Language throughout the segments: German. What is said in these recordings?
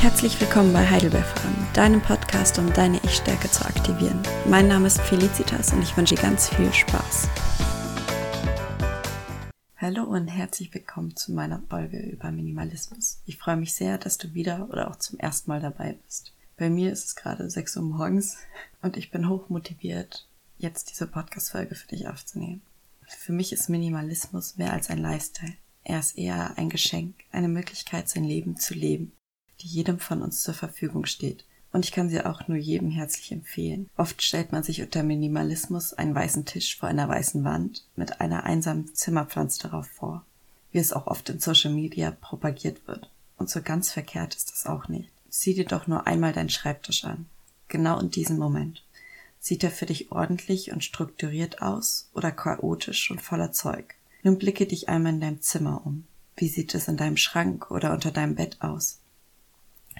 Herzlich willkommen bei Heidelberg Farm, deinem Podcast, um deine Ich-Stärke zu aktivieren. Mein Name ist Felicitas und ich wünsche dir ganz viel Spaß. Hallo und herzlich willkommen zu meiner Folge über Minimalismus. Ich freue mich sehr, dass du wieder oder auch zum ersten Mal dabei bist. Bei mir ist es gerade 6 Uhr morgens und ich bin hoch motiviert, jetzt diese Podcast-Folge für dich aufzunehmen. Für mich ist Minimalismus mehr als ein Lifestyle. Er ist eher ein Geschenk, eine Möglichkeit, sein Leben zu leben die jedem von uns zur Verfügung steht. Und ich kann sie auch nur jedem herzlich empfehlen. Oft stellt man sich unter Minimalismus einen weißen Tisch vor einer weißen Wand mit einer einsamen Zimmerpflanze darauf vor, wie es auch oft in Social Media propagiert wird. Und so ganz verkehrt ist das auch nicht. Sieh dir doch nur einmal deinen Schreibtisch an. Genau in diesem Moment. Sieht er für dich ordentlich und strukturiert aus oder chaotisch und voller Zeug? Nun blicke dich einmal in deinem Zimmer um. Wie sieht es in deinem Schrank oder unter deinem Bett aus?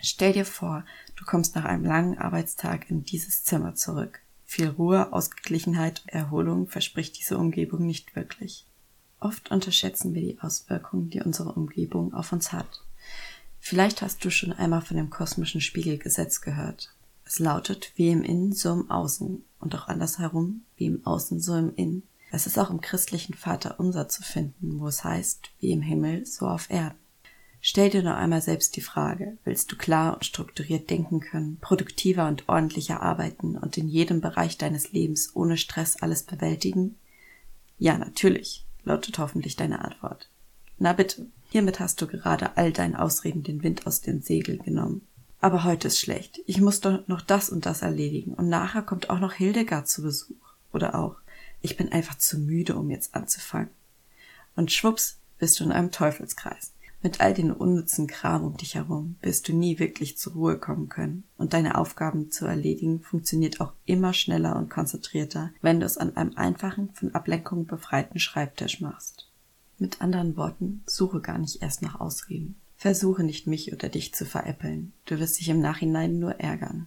Stell dir vor, du kommst nach einem langen Arbeitstag in dieses Zimmer zurück. Viel Ruhe, Ausgeglichenheit, Erholung verspricht diese Umgebung nicht wirklich. Oft unterschätzen wir die Auswirkungen, die unsere Umgebung auf uns hat. Vielleicht hast du schon einmal von dem kosmischen Spiegelgesetz gehört. Es lautet, wie im Innen, so im Außen und auch andersherum, wie im Außen, so im Innen. Es ist auch im christlichen Vater unser zu finden, wo es heißt, wie im Himmel, so auf Erden. Stell dir noch einmal selbst die Frage, willst du klar und strukturiert denken können, produktiver und ordentlicher arbeiten und in jedem Bereich deines Lebens ohne Stress alles bewältigen? Ja, natürlich, lautet hoffentlich deine Antwort. Na bitte, hiermit hast du gerade all deinen Ausreden den Wind aus den Segeln genommen. Aber heute ist schlecht. Ich muss doch noch das und das erledigen und nachher kommt auch noch Hildegard zu Besuch. Oder auch, ich bin einfach zu müde, um jetzt anzufangen. Und schwupps bist du in einem Teufelskreis. Mit all den unnützen Kram um dich herum wirst du nie wirklich zur Ruhe kommen können. Und deine Aufgaben zu erledigen funktioniert auch immer schneller und konzentrierter, wenn du es an einem einfachen, von Ablenkung befreiten Schreibtisch machst. Mit anderen Worten, suche gar nicht erst nach Ausreden. Versuche nicht mich oder dich zu veräppeln. Du wirst dich im Nachhinein nur ärgern.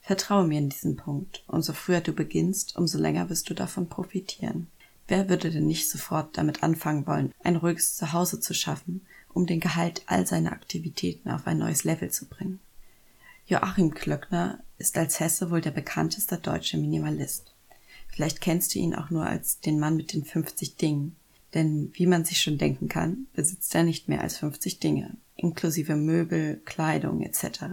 Vertraue mir in diesen Punkt. Umso früher du beginnst, umso länger wirst du davon profitieren. Wer würde denn nicht sofort damit anfangen wollen, ein ruhiges Zuhause zu schaffen um den Gehalt all seiner Aktivitäten auf ein neues Level zu bringen. Joachim Klöckner ist als Hesse wohl der bekannteste deutsche Minimalist. Vielleicht kennst du ihn auch nur als den Mann mit den 50 Dingen, denn wie man sich schon denken kann, besitzt er nicht mehr als 50 Dinge, inklusive Möbel, Kleidung etc.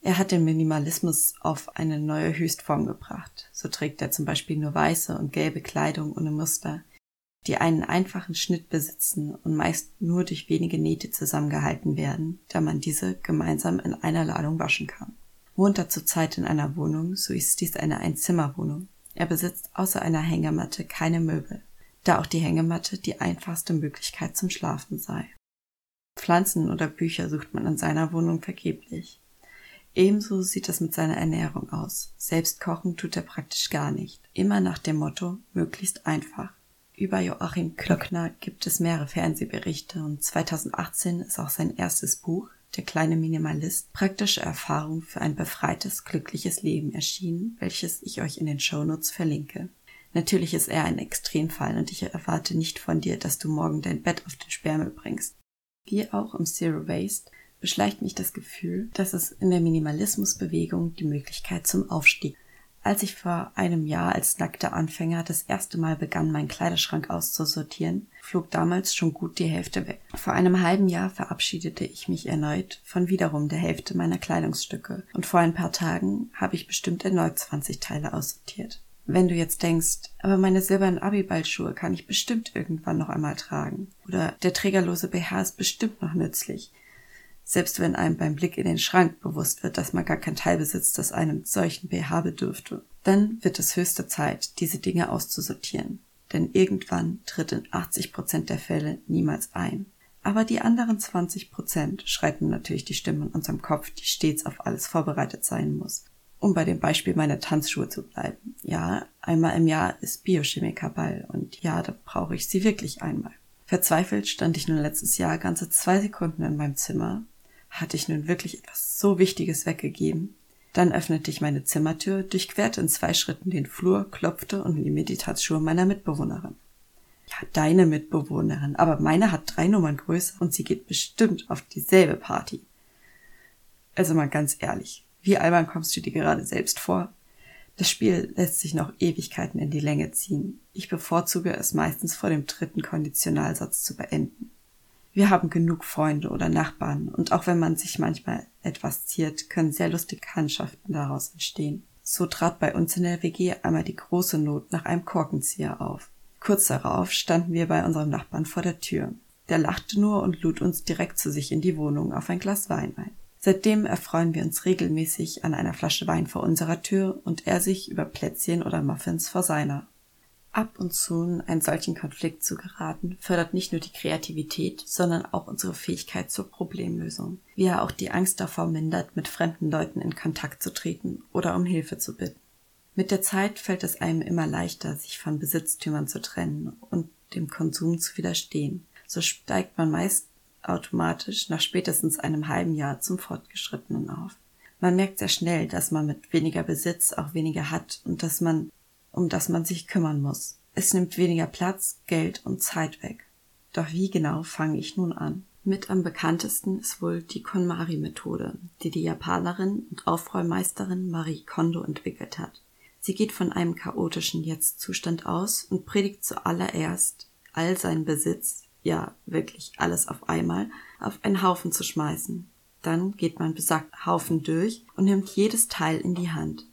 Er hat den Minimalismus auf eine neue Höchstform gebracht. So trägt er zum Beispiel nur weiße und gelbe Kleidung ohne Muster, die einen einfachen Schnitt besitzen und meist nur durch wenige Nähte zusammengehalten werden, da man diese gemeinsam in einer Ladung waschen kann. Wohnt er zurzeit in einer Wohnung, so ist dies eine Einzimmerwohnung. Er besitzt außer einer Hängematte keine Möbel, da auch die Hängematte die einfachste Möglichkeit zum Schlafen sei. Pflanzen oder Bücher sucht man in seiner Wohnung vergeblich. Ebenso sieht es mit seiner Ernährung aus. Selbst kochen tut er praktisch gar nicht. Immer nach dem Motto möglichst einfach. Über Joachim Klöckner gibt es mehrere Fernsehberichte und 2018 ist auch sein erstes Buch, Der kleine Minimalist, praktische Erfahrung für ein befreites, glückliches Leben erschienen, welches ich euch in den Shownotes verlinke. Natürlich ist er ein Extremfall und ich erwarte nicht von dir, dass du morgen dein Bett auf den Sperrmüll bringst. Wie auch im Zero Waste beschleicht mich das Gefühl, dass es in der Minimalismusbewegung die Möglichkeit zum Aufstieg als ich vor einem Jahr als nackter Anfänger das erste Mal begann, meinen Kleiderschrank auszusortieren, flog damals schon gut die Hälfte weg. Vor einem halben Jahr verabschiedete ich mich erneut von wiederum der Hälfte meiner Kleidungsstücke und vor ein paar Tagen habe ich bestimmt erneut 20 Teile aussortiert. Wenn du jetzt denkst, aber meine silbernen Abiballschuhe kann ich bestimmt irgendwann noch einmal tragen oder der trägerlose BH ist bestimmt noch nützlich, selbst wenn einem beim Blick in den Schrank bewusst wird, dass man gar kein Teil besitzt, das einem solchen BH bedürfte, dann wird es höchste Zeit, diese Dinge auszusortieren. Denn irgendwann tritt in 80 Prozent der Fälle niemals ein. Aber die anderen 20 Prozent schreiten natürlich die Stimme in unserem Kopf, die stets auf alles vorbereitet sein muss. Um bei dem Beispiel meiner Tanzschuhe zu bleiben. Ja, einmal im Jahr ist Biochemikerball und ja, da brauche ich sie wirklich einmal. Verzweifelt stand ich nun letztes Jahr ganze zwei Sekunden in meinem Zimmer hatte ich nun wirklich etwas so Wichtiges weggegeben? Dann öffnete ich meine Zimmertür, durchquerte in zwei Schritten den Flur, klopfte und mir die Tanzschuhe meiner Mitbewohnerin. Ja, deine Mitbewohnerin, aber meine hat drei Nummern größer und sie geht bestimmt auf dieselbe Party. Also mal ganz ehrlich, wie albern kommst du dir gerade selbst vor? Das Spiel lässt sich noch Ewigkeiten in die Länge ziehen. Ich bevorzuge es meistens vor dem dritten Konditionalsatz zu beenden. Wir haben genug Freunde oder Nachbarn und auch wenn man sich manchmal etwas ziert, können sehr lustige Bekanntschaften daraus entstehen. So trat bei uns in der WG einmal die große Not nach einem Korkenzieher auf. Kurz darauf standen wir bei unserem Nachbarn vor der Tür. Der lachte nur und lud uns direkt zu sich in die Wohnung auf ein Glas Wein ein. Seitdem erfreuen wir uns regelmäßig an einer Flasche Wein vor unserer Tür und er sich über Plätzchen oder Muffins vor seiner. Ab und zu in einen solchen Konflikt zu geraten, fördert nicht nur die Kreativität, sondern auch unsere Fähigkeit zur Problemlösung, wie er auch die Angst davor mindert, mit fremden Leuten in Kontakt zu treten oder um Hilfe zu bitten. Mit der Zeit fällt es einem immer leichter, sich von Besitztümern zu trennen und dem Konsum zu widerstehen. So steigt man meist automatisch nach spätestens einem halben Jahr zum Fortgeschrittenen auf. Man merkt sehr schnell, dass man mit weniger Besitz auch weniger hat und dass man, um das man sich kümmern muss. Es nimmt weniger Platz, Geld und Zeit weg. Doch wie genau fange ich nun an? Mit am bekanntesten ist wohl die KonMari-Methode, die die Japanerin und Aufräummeisterin Marie Kondo entwickelt hat. Sie geht von einem chaotischen Jetzt-Zustand aus und predigt zuallererst, all seinen Besitz, ja wirklich alles auf einmal, auf einen Haufen zu schmeißen. Dann geht man besagt Haufen durch und nimmt jedes Teil in die Hand.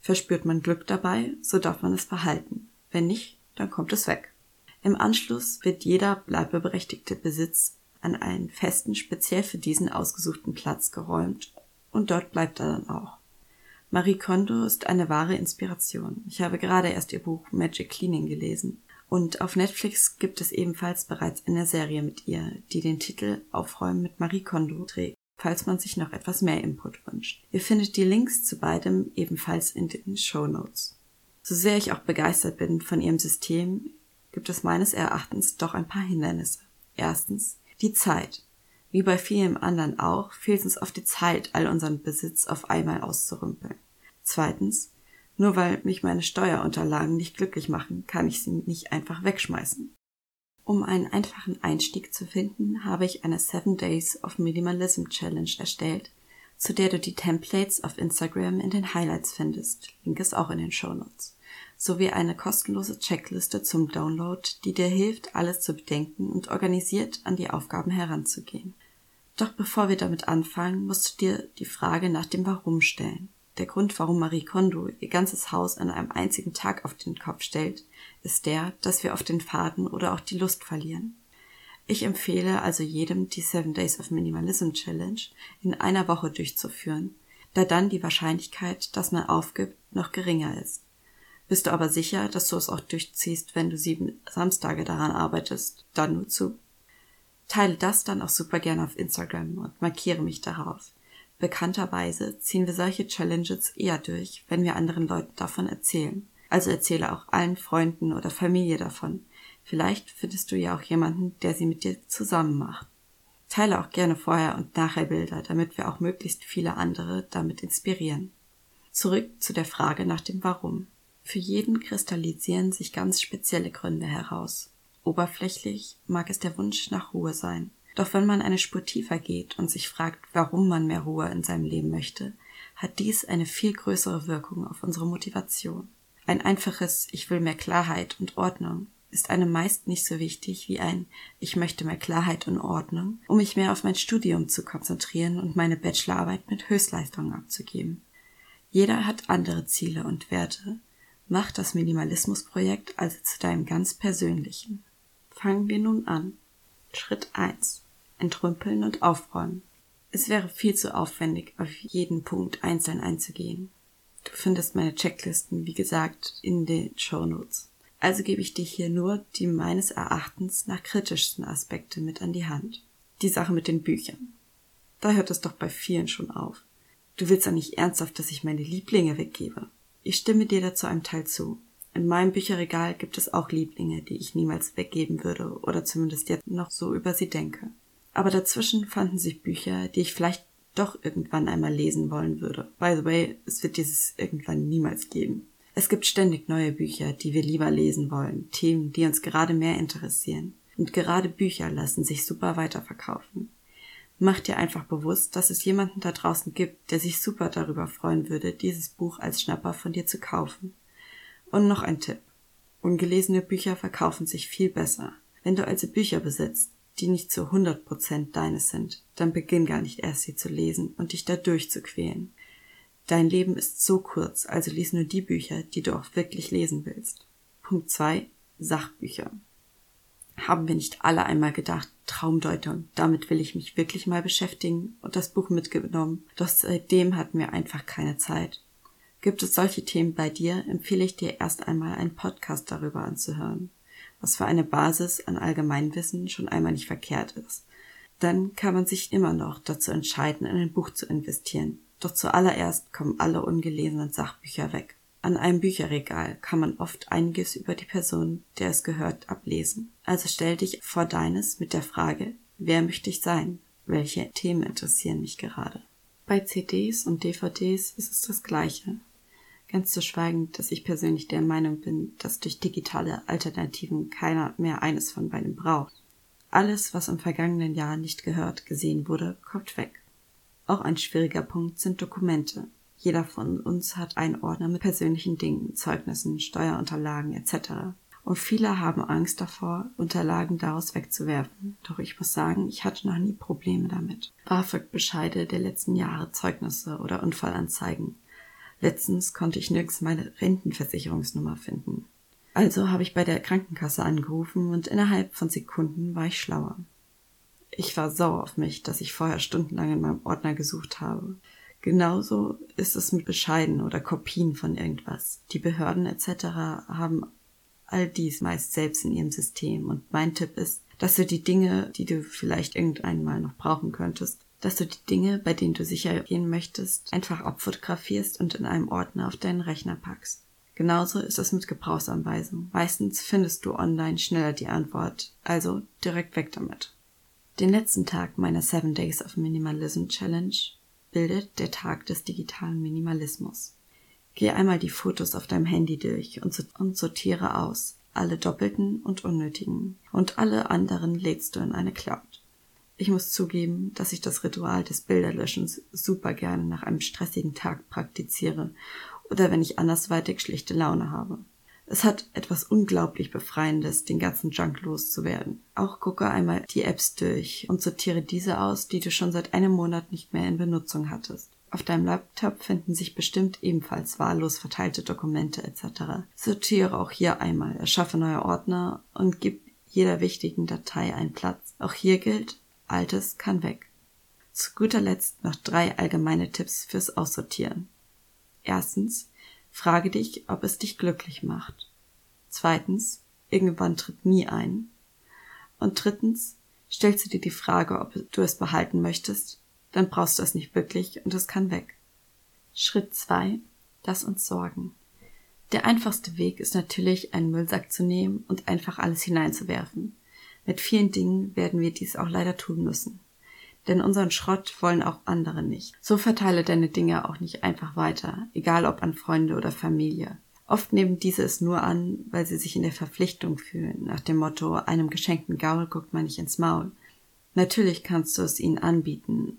Verspürt man Glück dabei, so darf man es behalten. Wenn nicht, dann kommt es weg. Im Anschluss wird jeder bleibeberechtigte Besitz an einen festen, speziell für diesen ausgesuchten Platz geräumt und dort bleibt er dann auch. Marie Kondo ist eine wahre Inspiration. Ich habe gerade erst ihr Buch Magic Cleaning gelesen. Und auf Netflix gibt es ebenfalls bereits eine Serie mit ihr, die den Titel Aufräumen mit Marie Kondo trägt, falls man sich noch etwas mehr Input wünscht. Ihr findet die Links zu beidem ebenfalls in den Show Notes. So sehr ich auch begeistert bin von ihrem System, gibt es meines Erachtens doch ein paar Hindernisse. Erstens die Zeit. Wie bei vielen anderen auch, fehlt uns oft die Zeit, all unseren Besitz auf einmal auszurümpeln. Zweitens nur weil mich meine Steuerunterlagen nicht glücklich machen, kann ich sie nicht einfach wegschmeißen. Um einen einfachen Einstieg zu finden, habe ich eine Seven Days of Minimalism Challenge erstellt, zu der du die Templates auf Instagram in den Highlights findest. Link ist auch in den Show Notes. Sowie eine kostenlose Checkliste zum Download, die dir hilft, alles zu bedenken und organisiert an die Aufgaben heranzugehen. Doch bevor wir damit anfangen, musst du dir die Frage nach dem Warum stellen. Der Grund, warum Marie Kondo ihr ganzes Haus an einem einzigen Tag auf den Kopf stellt, ist der, dass wir auf den Faden oder auch die Lust verlieren. Ich empfehle also jedem, die Seven Days of Minimalism Challenge in einer Woche durchzuführen, da dann die Wahrscheinlichkeit, dass man aufgibt, noch geringer ist. Bist du aber sicher, dass du es auch durchziehst, wenn du sieben Samstage daran arbeitest, dann nur zu. Teile das dann auch super gerne auf Instagram und markiere mich darauf. Bekannterweise ziehen wir solche Challenges eher durch, wenn wir anderen Leuten davon erzählen. Also erzähle auch allen Freunden oder Familie davon. Vielleicht findest du ja auch jemanden, der sie mit dir zusammen macht. Teile auch gerne vorher und nachher Bilder, damit wir auch möglichst viele andere damit inspirieren. Zurück zu der Frage nach dem Warum. Für jeden kristallisieren sich ganz spezielle Gründe heraus. Oberflächlich mag es der Wunsch nach Ruhe sein. Doch wenn man eine Spur tiefer geht und sich fragt, warum man mehr Ruhe in seinem Leben möchte, hat dies eine viel größere Wirkung auf unsere Motivation. Ein einfaches Ich will mehr Klarheit und Ordnung ist einem meist nicht so wichtig wie ein Ich möchte mehr Klarheit und Ordnung, um mich mehr auf mein Studium zu konzentrieren und meine Bachelorarbeit mit Höchstleistungen abzugeben. Jeder hat andere Ziele und Werte. Mach das Minimalismusprojekt also zu deinem ganz persönlichen. Fangen wir nun an. Schritt 1 entrümpeln und aufräumen. Es wäre viel zu aufwendig, auf jeden Punkt einzeln einzugehen. Du findest meine Checklisten, wie gesagt, in den Show Notes. Also gebe ich dir hier nur die meines Erachtens nach kritischsten Aspekte mit an die Hand. Die Sache mit den Büchern. Da hört es doch bei vielen schon auf. Du willst doch nicht ernsthaft, dass ich meine Lieblinge weggebe. Ich stimme dir dazu einem Teil zu. In meinem Bücherregal gibt es auch Lieblinge, die ich niemals weggeben würde oder zumindest jetzt noch so über sie denke aber dazwischen fanden sich Bücher, die ich vielleicht doch irgendwann einmal lesen wollen würde. By the way, es wird dieses irgendwann niemals geben. Es gibt ständig neue Bücher, die wir lieber lesen wollen, Themen, die uns gerade mehr interessieren. Und gerade Bücher lassen sich super weiterverkaufen. Mach dir einfach bewusst, dass es jemanden da draußen gibt, der sich super darüber freuen würde, dieses Buch als Schnapper von dir zu kaufen. Und noch ein Tipp. Ungelesene Bücher verkaufen sich viel besser. Wenn du also Bücher besitzt, die nicht zu 100 Prozent deines sind, dann beginn gar nicht erst sie zu lesen und dich da durchzuquälen. Dein Leben ist so kurz, also lies nur die Bücher, die du auch wirklich lesen willst. Punkt 2. Sachbücher. Haben wir nicht alle einmal gedacht, Traumdeutung, damit will ich mich wirklich mal beschäftigen und das Buch mitgenommen, doch seitdem hatten wir einfach keine Zeit. Gibt es solche Themen bei dir, empfehle ich dir erst einmal einen Podcast darüber anzuhören, was für eine Basis an Allgemeinwissen schon einmal nicht verkehrt ist. Dann kann man sich immer noch dazu entscheiden, in ein Buch zu investieren. Doch zuallererst kommen alle ungelesenen Sachbücher weg. An einem Bücherregal kann man oft einiges über die Person, der es gehört, ablesen. Also stell dich vor deines mit der Frage, wer möchte ich sein? Welche Themen interessieren mich gerade? Bei CDs und DVDs ist es das Gleiche. Ganz zu schweigen, dass ich persönlich der Meinung bin, dass durch digitale Alternativen keiner mehr eines von beiden braucht. Alles, was im vergangenen Jahr nicht gehört, gesehen wurde, kommt weg. Auch ein schwieriger Punkt sind Dokumente. Jeder von uns hat einen Ordner mit persönlichen Dingen, Zeugnissen, Steuerunterlagen etc. Und viele haben Angst davor, Unterlagen daraus wegzuwerfen. Doch ich muss sagen, ich hatte noch nie Probleme damit. BAföG-Bescheide der letzten Jahre, Zeugnisse oder Unfallanzeigen. Letztens konnte ich nirgends meine Rentenversicherungsnummer finden. Also habe ich bei der Krankenkasse angerufen und innerhalb von Sekunden war ich schlauer. Ich war sauer auf mich, dass ich vorher stundenlang in meinem Ordner gesucht habe. Genauso ist es mit Bescheiden oder Kopien von irgendwas. Die Behörden etc. haben all dies meist selbst in ihrem System und mein Tipp ist, dass du die Dinge, die du vielleicht irgendeinmal noch brauchen könntest, dass du die Dinge, bei denen du sicher gehen möchtest, einfach abfotografierst und in einem Ordner auf deinen Rechner packst. Genauso ist es mit Gebrauchsanweisungen. Meistens findest du online schneller die Antwort, also direkt weg damit. Den letzten Tag meiner Seven Days of Minimalism Challenge bildet der Tag des digitalen Minimalismus. Geh einmal die Fotos auf deinem Handy durch und, sortiere aus, alle doppelten und unnötigen, und alle anderen lädst du in eine Cloud. Ich muss zugeben, dass ich das Ritual des Bilderlöschens super gerne nach einem stressigen Tag praktiziere oder wenn ich andersweitig schlichte Laune habe. Es hat etwas unglaublich Befreiendes, den ganzen Junk loszuwerden. Auch gucke einmal die Apps durch und sortiere diese aus, die du schon seit einem Monat nicht mehr in Benutzung hattest. Auf deinem Laptop finden sich bestimmt ebenfalls wahllos verteilte Dokumente etc. Sortiere auch hier einmal, erschaffe neue Ordner und gib jeder wichtigen Datei einen Platz. Auch hier gilt, Altes kann weg. Zu guter Letzt noch drei allgemeine Tipps fürs Aussortieren. Erstens, Frage dich, ob es dich glücklich macht. Zweitens, irgendwann tritt nie ein. Und drittens, stellst du dir die Frage, ob du es behalten möchtest, dann brauchst du es nicht wirklich und es kann weg. Schritt zwei: Lass uns sorgen. Der einfachste Weg ist natürlich, einen Müllsack zu nehmen und einfach alles hineinzuwerfen. Mit vielen Dingen werden wir dies auch leider tun müssen denn unseren Schrott wollen auch andere nicht. So verteile deine Dinge auch nicht einfach weiter, egal ob an Freunde oder Familie. Oft nehmen diese es nur an, weil sie sich in der Verpflichtung fühlen, nach dem Motto, einem geschenkten Gaul guckt man nicht ins Maul. Natürlich kannst du es ihnen anbieten,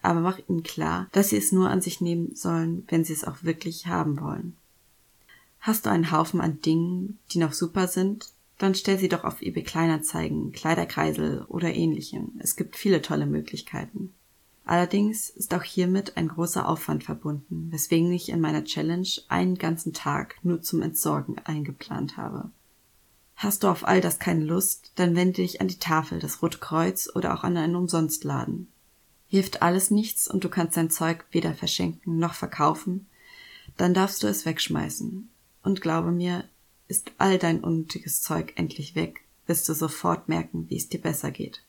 aber mach ihnen klar, dass sie es nur an sich nehmen sollen, wenn sie es auch wirklich haben wollen. Hast du einen Haufen an Dingen, die noch super sind, dann stell sie doch auf eBay Kleinanzeigen, Kleiderkreisel oder ähnlichem. Es gibt viele tolle Möglichkeiten. Allerdings ist auch hiermit ein großer Aufwand verbunden, weswegen ich in meiner Challenge einen ganzen Tag nur zum Entsorgen eingeplant habe. Hast du auf all das keine Lust, dann wende dich an die Tafel, das Rote Kreuz oder auch an einen Umsonstladen. Hilft alles nichts und du kannst dein Zeug weder verschenken noch verkaufen, dann darfst du es wegschmeißen. Und glaube mir, ist all dein unnötiges Zeug endlich weg, wirst du sofort merken, wie es dir besser geht.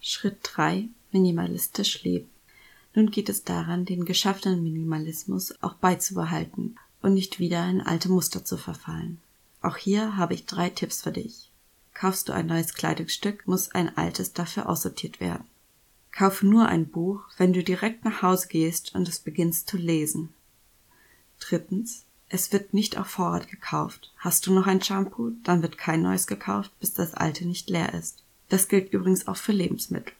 Schritt 3. Minimalistisch leben. Nun geht es daran, den geschaffenen Minimalismus auch beizubehalten und nicht wieder in alte Muster zu verfallen. Auch hier habe ich drei Tipps für dich. Kaufst du ein neues Kleidungsstück, muss ein altes dafür aussortiert werden. Kaufe nur ein Buch, wenn du direkt nach Hause gehst und es beginnst zu lesen. Drittens. Es wird nicht auf Vorrat gekauft. Hast du noch ein Shampoo, dann wird kein neues gekauft, bis das alte nicht leer ist. Das gilt übrigens auch für Lebensmittel.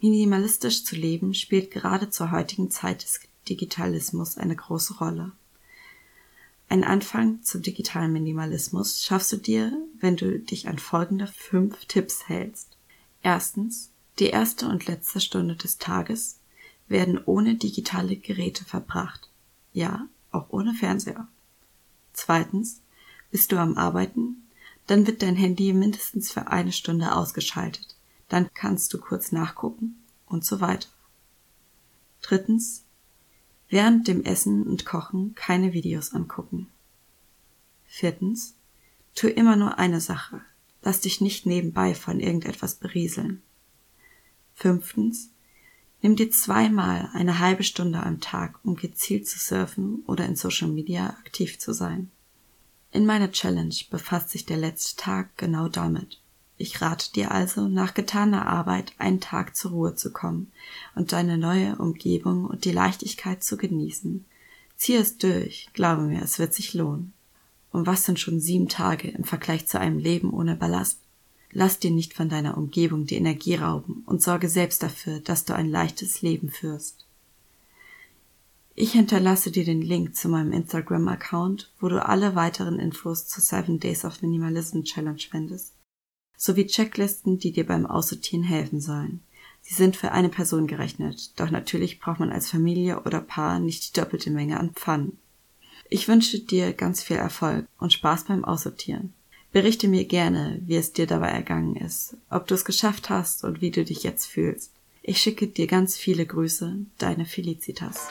Minimalistisch zu leben spielt gerade zur heutigen Zeit des Digitalismus eine große Rolle. Ein Anfang zum digitalen Minimalismus schaffst du dir, wenn du dich an folgende fünf Tipps hältst. Erstens, die erste und letzte Stunde des Tages werden ohne digitale Geräte verbracht. Ja, auch ohne Fernseher. Zweitens, bist du am Arbeiten, dann wird dein Handy mindestens für eine Stunde ausgeschaltet. Dann kannst du kurz nachgucken und so weiter. Drittens, während dem Essen und Kochen keine Videos angucken. Viertens, tu immer nur eine Sache. Lass dich nicht nebenbei von irgendetwas berieseln. Fünftens, nimm dir zweimal eine halbe Stunde am Tag, um gezielt zu surfen oder in Social Media aktiv zu sein. In meiner Challenge befasst sich der letzte Tag genau damit. Ich rate dir also, nach getaner Arbeit einen Tag zur Ruhe zu kommen und deine neue Umgebung und die Leichtigkeit zu genießen. Zieh es durch, glaube mir, es wird sich lohnen. Und was sind schon sieben Tage im Vergleich zu einem Leben ohne Ballast? Lass dir nicht von deiner Umgebung die Energie rauben und sorge selbst dafür, dass du ein leichtes Leben führst. Ich hinterlasse dir den Link zu meinem Instagram-Account, wo du alle weiteren Infos zur 7 Days of Minimalism Challenge findest, sowie Checklisten, die dir beim Aussortieren helfen sollen. Sie sind für eine Person gerechnet, doch natürlich braucht man als Familie oder Paar nicht die doppelte Menge an Pfannen. Ich wünsche dir ganz viel Erfolg und Spaß beim Aussortieren. Berichte mir gerne, wie es dir dabei ergangen ist, ob du es geschafft hast und wie du dich jetzt fühlst. Ich schicke dir ganz viele Grüße, deine Felicitas.